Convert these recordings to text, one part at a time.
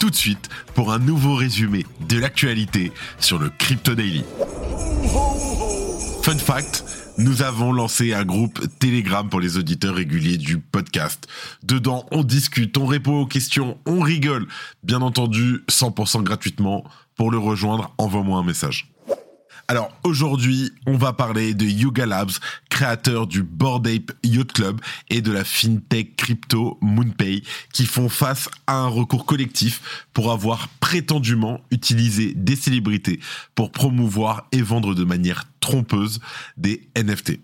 tout de suite pour un nouveau résumé de l'actualité sur le Crypto Daily. Fun fact, nous avons lancé un groupe Telegram pour les auditeurs réguliers du podcast. Dedans, on discute, on répond aux questions, on rigole. Bien entendu, 100% gratuitement. Pour le rejoindre, envoie-moi un message. Alors aujourd'hui, on va parler de Yuga Labs, créateur du Bored Ape Yacht Club et de la fintech crypto MoonPay, qui font face à un recours collectif pour avoir prétendument utilisé des célébrités pour promouvoir et vendre de manière trompeuse des NFT.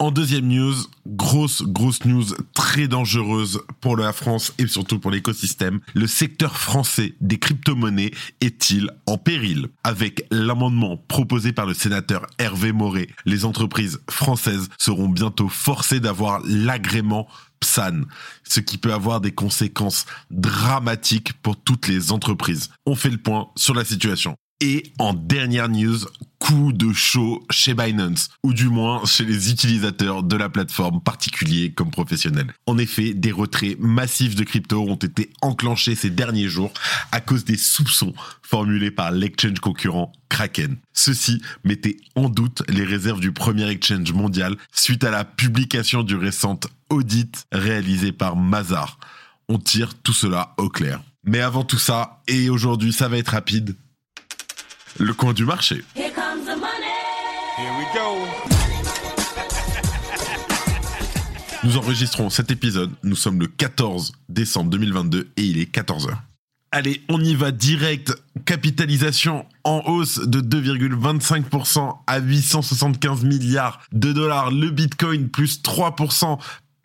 En deuxième news, grosse, grosse news très dangereuse pour la France et surtout pour l'écosystème. Le secteur français des crypto-monnaies est-il en péril? Avec l'amendement proposé par le sénateur Hervé Moret, les entreprises françaises seront bientôt forcées d'avoir l'agrément PSAN, ce qui peut avoir des conséquences dramatiques pour toutes les entreprises. On fait le point sur la situation. Et en dernière news, de chaud chez Binance, ou du moins chez les utilisateurs de la plateforme, particuliers comme professionnels. En effet, des retraits massifs de crypto ont été enclenchés ces derniers jours à cause des soupçons formulés par l'exchange concurrent Kraken. Ceci mettait en doute les réserves du premier exchange mondial suite à la publication du récent audit réalisé par Mazar. On tire tout cela au clair. Mais avant tout ça, et aujourd'hui ça va être rapide, le coin du marché. Here we go. Nous enregistrons cet épisode, nous sommes le 14 décembre 2022 et il est 14h. Allez, on y va direct. Capitalisation en hausse de 2,25% à 875 milliards de dollars. Le Bitcoin plus 3%,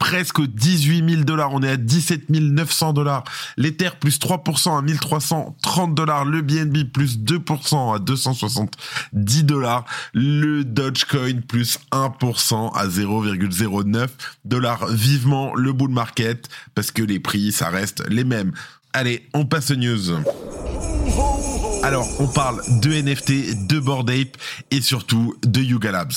presque 18 000 dollars. On est à 17 900 dollars. L'Ether plus 3% à 1330 dollars. Le BNB plus 2% à 270 dollars. Le Dogecoin plus 1% à 0,09 dollars. Vivement le bull market parce que les prix, ça reste les mêmes. Allez, on passe aux news. Alors, on parle de NFT, de Bored Ape et surtout de Yuga Labs.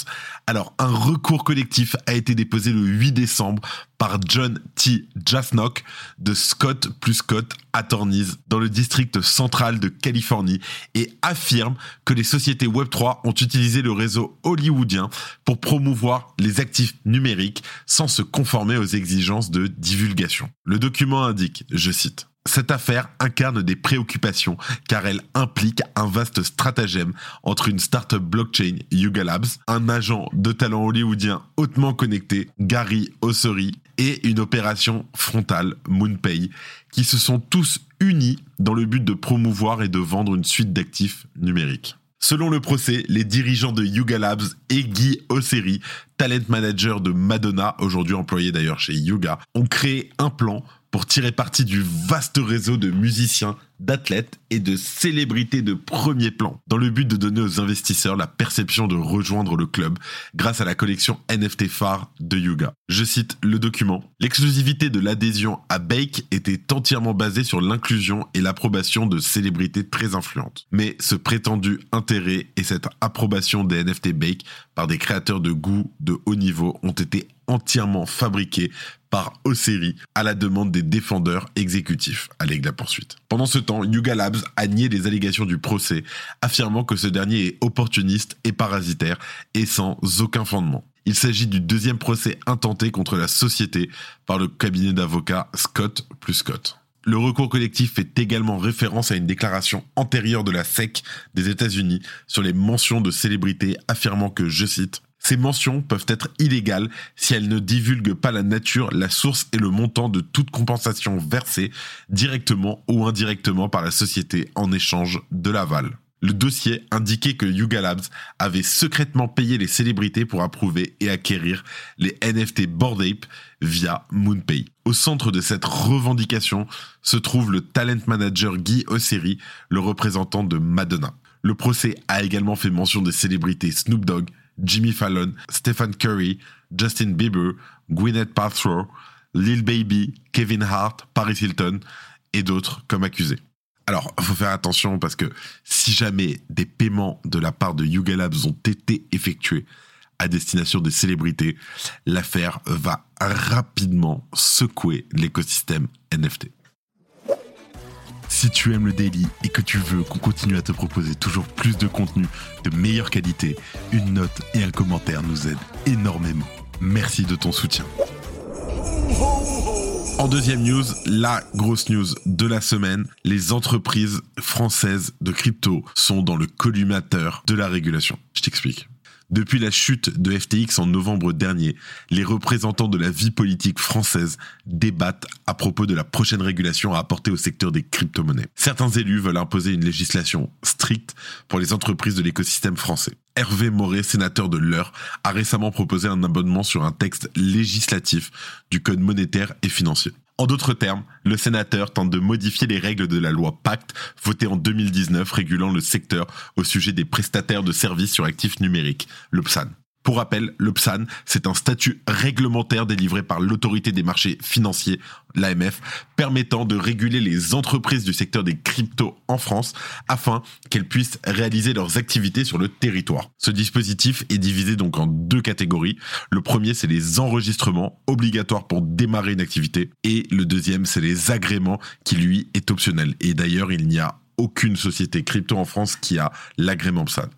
Alors, un recours collectif a été déposé le 8 décembre par John T. Jasnock de Scott plus Scott Attorneys dans le district central de Californie et affirme que les sociétés Web3 ont utilisé le réseau hollywoodien pour promouvoir les actifs numériques sans se conformer aux exigences de divulgation. Le document indique, je cite, cette affaire incarne des préoccupations car elle implique un vaste stratagème entre une startup blockchain Yuga Labs, un agent de talent hollywoodien hautement connecté Gary Ossery et une opération frontale MoonPay qui se sont tous unis dans le but de promouvoir et de vendre une suite d'actifs numériques. Selon le procès, les dirigeants de Yuga Labs et Guy Osseri, talent manager de Madonna, aujourd'hui employé d'ailleurs chez Yuga, ont créé un plan pour tirer parti du vaste réseau de musiciens, d'athlètes et de célébrités de premier plan, dans le but de donner aux investisseurs la perception de rejoindre le club grâce à la collection NFT phare de Yuga. Je cite le document. L'exclusivité de l'adhésion à Bake était entièrement basée sur l'inclusion et l'approbation de célébrités très influentes. Mais ce prétendu intérêt et cette approbation des NFT Bake par des créateurs de goût de haut niveau ont été entièrement fabriqués par Osseri à la demande des défendeurs exécutifs, allègue la poursuite. Pendant ce temps, Yuga Labs a nié les allégations du procès, affirmant que ce dernier est opportuniste et parasitaire et sans aucun fondement. Il s'agit du deuxième procès intenté contre la société par le cabinet d'avocats Scott plus Scott. Le recours collectif fait également référence à une déclaration antérieure de la SEC des États-Unis sur les mentions de célébrités affirmant que, je cite, ces mentions peuvent être illégales si elles ne divulguent pas la nature, la source et le montant de toute compensation versée directement ou indirectement par la société en échange de l'aval. Le dossier indiquait que Yuga Labs avait secrètement payé les célébrités pour approuver et acquérir les NFT Bored Ape via MoonPay. Au centre de cette revendication se trouve le talent manager Guy Osseri, le représentant de Madonna. Le procès a également fait mention des célébrités Snoop Dogg, Jimmy Fallon, Stephen Curry, Justin Bieber, Gwyneth Paltrow, Lil Baby, Kevin Hart, Paris Hilton et d'autres comme accusés. Alors, il faut faire attention parce que si jamais des paiements de la part de Yuga Labs ont été effectués à destination des célébrités, l'affaire va rapidement secouer l'écosystème NFT. Si tu aimes le daily et que tu veux qu'on continue à te proposer toujours plus de contenu de meilleure qualité, une note et un commentaire nous aident énormément. Merci de ton soutien. En deuxième news, la grosse news de la semaine, les entreprises françaises de crypto sont dans le collimateur de la régulation. Je t'explique. Depuis la chute de FTX en novembre dernier, les représentants de la vie politique française débattent à propos de la prochaine régulation à apporter au secteur des crypto-monnaies. Certains élus veulent imposer une législation stricte pour les entreprises de l'écosystème français. Hervé Moret, sénateur de l'Eure, a récemment proposé un abonnement sur un texte législatif du Code monétaire et financier. En d'autres termes, le sénateur tente de modifier les règles de la loi Pacte votée en 2019 régulant le secteur au sujet des prestataires de services sur actifs numériques, le PSAN. Pour rappel, le PSAN, c'est un statut réglementaire délivré par l'autorité des marchés financiers, l'AMF, permettant de réguler les entreprises du secteur des cryptos en France afin qu'elles puissent réaliser leurs activités sur le territoire. Ce dispositif est divisé donc en deux catégories. Le premier, c'est les enregistrements obligatoires pour démarrer une activité et le deuxième, c'est les agréments qui lui est optionnel. Et d'ailleurs, il n'y a aucune société crypto en France qui a l'agrément PSAN.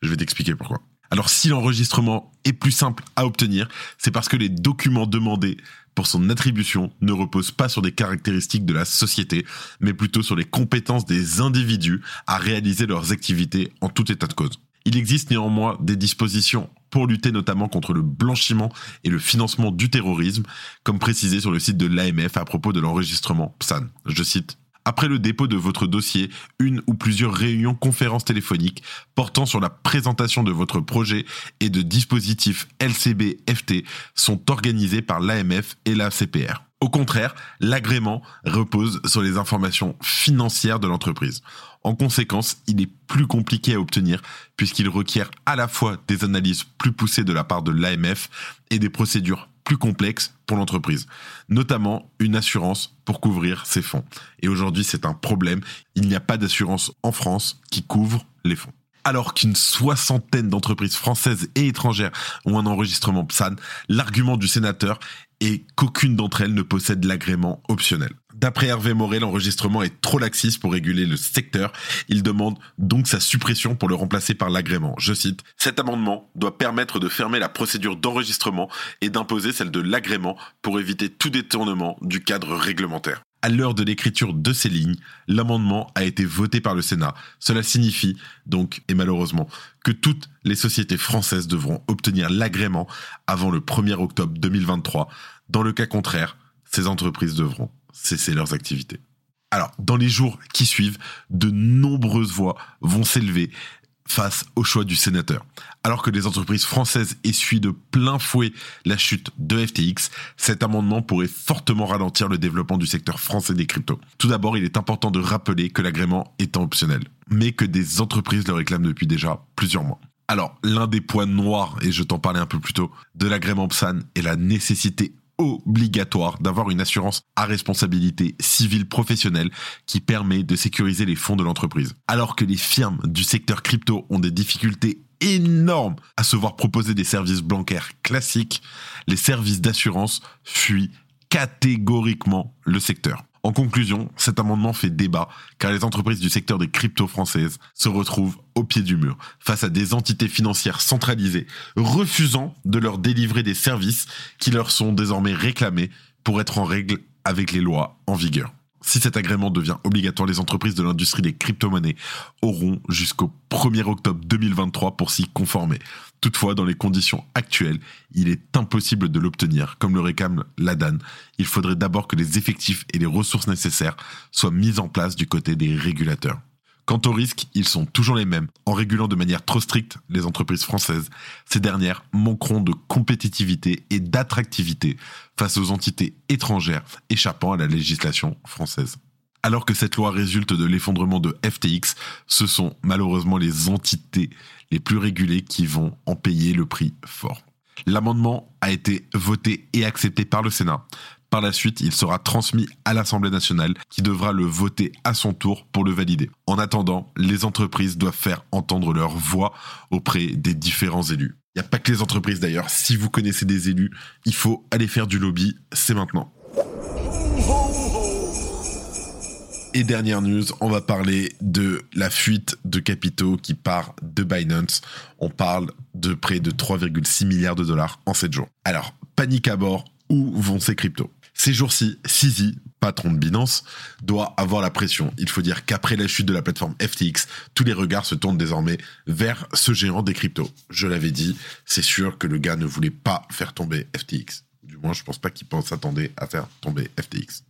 Je vais t'expliquer pourquoi. Alors si l'enregistrement est plus simple à obtenir, c'est parce que les documents demandés pour son attribution ne reposent pas sur des caractéristiques de la société, mais plutôt sur les compétences des individus à réaliser leurs activités en tout état de cause. Il existe néanmoins des dispositions pour lutter notamment contre le blanchiment et le financement du terrorisme, comme précisé sur le site de l'AMF à propos de l'enregistrement PSAN. Je cite après le dépôt de votre dossier, une ou plusieurs réunions conférences téléphoniques portant sur la présentation de votre projet et de dispositifs LCB-FT sont organisées par l'AMF et la CPR. Au contraire, l'agrément repose sur les informations financières de l'entreprise. En conséquence, il est plus compliqué à obtenir puisqu'il requiert à la fois des analyses plus poussées de la part de l'AMF et des procédures plus complexe pour l'entreprise, notamment une assurance pour couvrir ses fonds. Et aujourd'hui, c'est un problème. Il n'y a pas d'assurance en France qui couvre les fonds. Alors qu'une soixantaine d'entreprises françaises et étrangères ont un enregistrement PSAN, l'argument du sénateur est qu'aucune d'entre elles ne possède l'agrément optionnel. D'après Hervé Morel, l'enregistrement est trop laxiste pour réguler le secteur. Il demande donc sa suppression pour le remplacer par l'agrément. Je cite, Cet amendement doit permettre de fermer la procédure d'enregistrement et d'imposer celle de l'agrément pour éviter tout détournement du cadre réglementaire. À l'heure de l'écriture de ces lignes, l'amendement a été voté par le Sénat. Cela signifie donc, et malheureusement, que toutes les sociétés françaises devront obtenir l'agrément avant le 1er octobre 2023. Dans le cas contraire, ces entreprises devront cesser leurs activités. Alors, dans les jours qui suivent, de nombreuses voix vont s'élever face au choix du sénateur. Alors que les entreprises françaises essuient de plein fouet la chute de FTX, cet amendement pourrait fortement ralentir le développement du secteur français des cryptos. Tout d'abord, il est important de rappeler que l'agrément est optionnel, mais que des entreprises le réclament depuis déjà plusieurs mois. Alors, l'un des points noirs, et je t'en parlais un peu plus tôt, de l'agrément PSAN est la nécessité obligatoire d'avoir une assurance à responsabilité civile professionnelle qui permet de sécuriser les fonds de l'entreprise. Alors que les firmes du secteur crypto ont des difficultés énormes à se voir proposer des services bancaires classiques, les services d'assurance fuient catégoriquement le secteur. En conclusion, cet amendement fait débat car les entreprises du secteur des cryptos françaises se retrouvent au pied du mur face à des entités financières centralisées refusant de leur délivrer des services qui leur sont désormais réclamés pour être en règle avec les lois en vigueur. Si cet agrément devient obligatoire, les entreprises de l'industrie des crypto-monnaies auront jusqu'au 1er octobre 2023 pour s'y conformer. Toutefois, dans les conditions actuelles, il est impossible de l'obtenir, comme le réclame l'ADAN. Il faudrait d'abord que les effectifs et les ressources nécessaires soient mis en place du côté des régulateurs. Quant aux risques, ils sont toujours les mêmes. En régulant de manière trop stricte les entreprises françaises, ces dernières manqueront de compétitivité et d'attractivité face aux entités étrangères échappant à la législation française. Alors que cette loi résulte de l'effondrement de FTX, ce sont malheureusement les entités les plus régulées qui vont en payer le prix fort. L'amendement a été voté et accepté par le Sénat. Par la suite, il sera transmis à l'Assemblée nationale qui devra le voter à son tour pour le valider. En attendant, les entreprises doivent faire entendre leur voix auprès des différents élus. Il n'y a pas que les entreprises d'ailleurs. Si vous connaissez des élus, il faut aller faire du lobby. C'est maintenant. Et dernière news, on va parler de la fuite de capitaux qui part de Binance. On parle de près de 3,6 milliards de dollars en 7 jours. Alors, panique à bord, où vont ces cryptos? Ces jours-ci, Sisi, patron de Binance, doit avoir la pression. Il faut dire qu'après la chute de la plateforme FTX, tous les regards se tournent désormais vers ce géant des cryptos. Je l'avais dit, c'est sûr que le gars ne voulait pas faire tomber FTX. Du moins, je pense pas qu'il s'attendait à faire tomber FTX.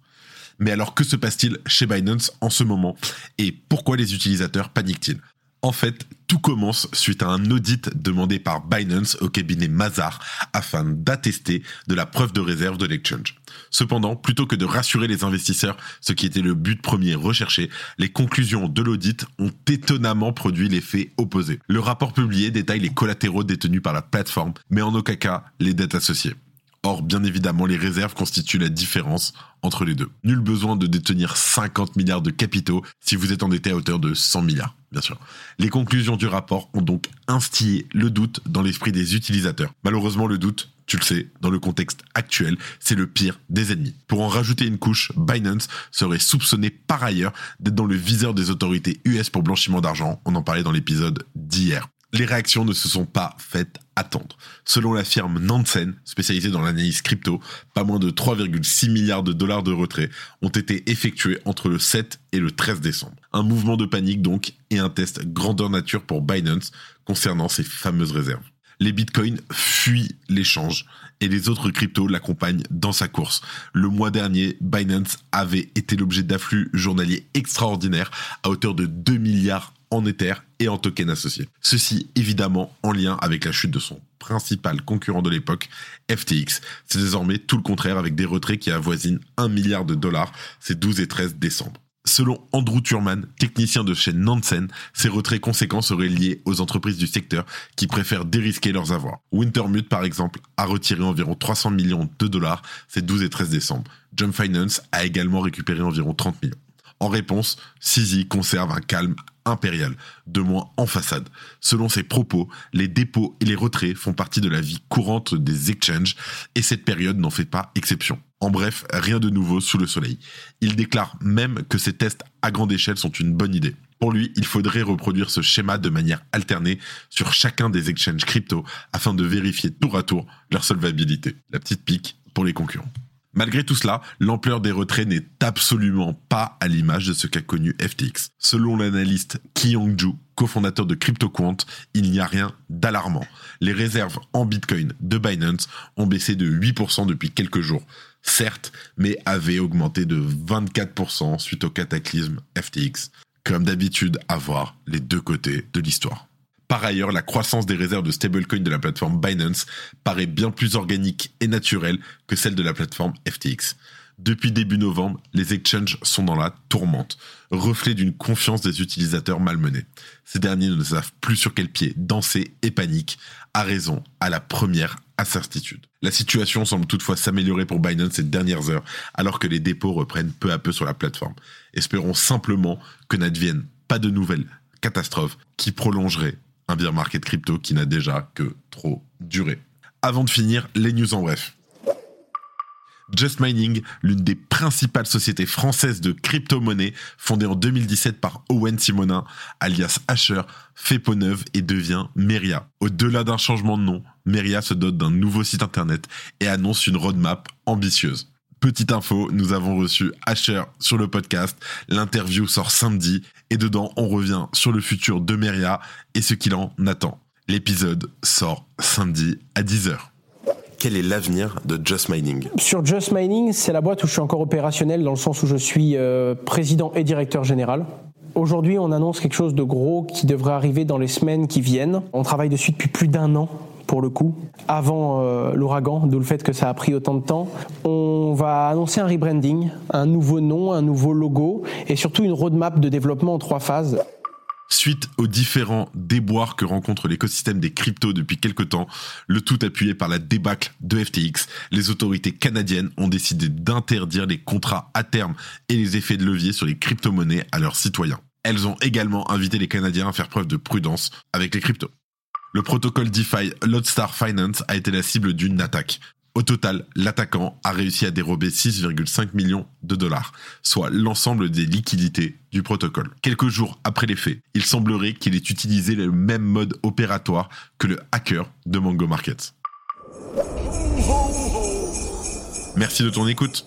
Mais alors que se passe-t-il chez Binance en ce moment? Et pourquoi les utilisateurs paniquent-ils? En fait, tout commence suite à un audit demandé par Binance au cabinet Mazar afin d'attester de la preuve de réserve de l'exchange. Cependant, plutôt que de rassurer les investisseurs, ce qui était le but premier recherché, les conclusions de l'audit ont étonnamment produit l'effet opposé. Le rapport publié détaille les collatéraux détenus par la plateforme, mais en aucun cas les dettes associées. Or, bien évidemment, les réserves constituent la différence entre les deux. Nul besoin de détenir 50 milliards de capitaux si vous êtes endetté à hauteur de 100 milliards, bien sûr. Les conclusions du rapport ont donc instillé le doute dans l'esprit des utilisateurs. Malheureusement, le doute, tu le sais, dans le contexte actuel, c'est le pire des ennemis. Pour en rajouter une couche, Binance serait soupçonné par ailleurs d'être dans le viseur des autorités US pour blanchiment d'argent. On en parlait dans l'épisode d'hier les réactions ne se sont pas faites attendre. Selon la firme Nansen, spécialisée dans l'analyse crypto, pas moins de 3,6 milliards de dollars de retrait ont été effectués entre le 7 et le 13 décembre. Un mouvement de panique donc et un test grandeur nature pour Binance concernant ces fameuses réserves. Les bitcoins fuient l'échange et les autres cryptos l'accompagnent dans sa course. Le mois dernier, Binance avait été l'objet d'afflux journaliers extraordinaires à hauteur de 2 milliards en Ether et en token associés. Ceci évidemment en lien avec la chute de son principal concurrent de l'époque, FTX. C'est désormais tout le contraire avec des retraits qui avoisinent 1 milliard de dollars ces 12 et 13 décembre. Selon Andrew Turman, technicien de chez Nansen, ces retraits conséquents seraient liés aux entreprises du secteur qui préfèrent dérisquer leurs avoirs. Wintermute, par exemple, a retiré environ 300 millions de dollars ces 12 et 13 décembre. Jump Finance a également récupéré environ 30 millions. En réponse, Sisi conserve un calme impérial, de moins en façade. Selon ses propos, les dépôts et les retraits font partie de la vie courante des exchanges et cette période n'en fait pas exception. En bref, rien de nouveau sous le soleil. Il déclare même que ces tests à grande échelle sont une bonne idée. Pour lui, il faudrait reproduire ce schéma de manière alternée sur chacun des exchanges crypto afin de vérifier tour à tour leur solvabilité. La petite pique pour les concurrents. Malgré tout cela, l'ampleur des retraits n'est absolument pas à l'image de ce qu'a connu FTX. Selon l'analyste Ki Ju, cofondateur de CryptoQuant, il n'y a rien d'alarmant. Les réserves en Bitcoin de Binance ont baissé de 8% depuis quelques jours. Certes, mais avaient augmenté de 24% suite au cataclysme FTX. Comme d'habitude, à voir les deux côtés de l'histoire. Par ailleurs, la croissance des réserves de stablecoin de la plateforme Binance paraît bien plus organique et naturelle que celle de la plateforme FTX. Depuis début novembre, les exchanges sont dans la tourmente, reflet d'une confiance des utilisateurs malmenés. Ces derniers ne savent plus sur quel pied danser et paniquent, à raison à la première incertitude. La situation semble toutefois s'améliorer pour Binance ces dernières heures, alors que les dépôts reprennent peu à peu sur la plateforme. Espérons simplement que n'advienne pas de nouvelles catastrophes qui prolongeraient un bear market crypto qui n'a déjà que trop duré. Avant de finir, les news en bref. Just Mining, l'une des principales sociétés françaises de crypto-monnaie, fondée en 2017 par Owen Simonin, alias Asher, fait peau neuve et devient Meria. Au-delà d'un changement de nom, Meria se dote d'un nouveau site internet et annonce une roadmap ambitieuse. Petite info, nous avons reçu Asher sur le podcast. L'interview sort samedi et dedans on revient sur le futur de Meria et ce qu'il en attend. L'épisode sort samedi à 10h. Quel est l'avenir de Just Mining? Sur Just Mining, c'est la boîte où je suis encore opérationnel dans le sens où je suis euh, président et directeur général. Aujourd'hui, on annonce quelque chose de gros qui devrait arriver dans les semaines qui viennent. On travaille dessus depuis plus d'un an pour le coup, avant euh, l'ouragan, d'où le fait que ça a pris autant de temps. On va annoncer un rebranding, un nouveau nom, un nouveau logo et surtout une roadmap de développement en trois phases. Suite aux différents déboires que rencontre l'écosystème des cryptos depuis quelques temps, le tout appuyé par la débâcle de FTX, les autorités canadiennes ont décidé d'interdire les contrats à terme et les effets de levier sur les crypto-monnaies à leurs citoyens. Elles ont également invité les Canadiens à faire preuve de prudence avec les cryptos. Le protocole DeFi Lodestar Finance a été la cible d'une attaque. Au total, l'attaquant a réussi à dérober 6,5 millions de dollars, soit l'ensemble des liquidités du protocole. Quelques jours après les faits, il semblerait qu'il ait utilisé le même mode opératoire que le hacker de Mango Markets. Merci de ton écoute.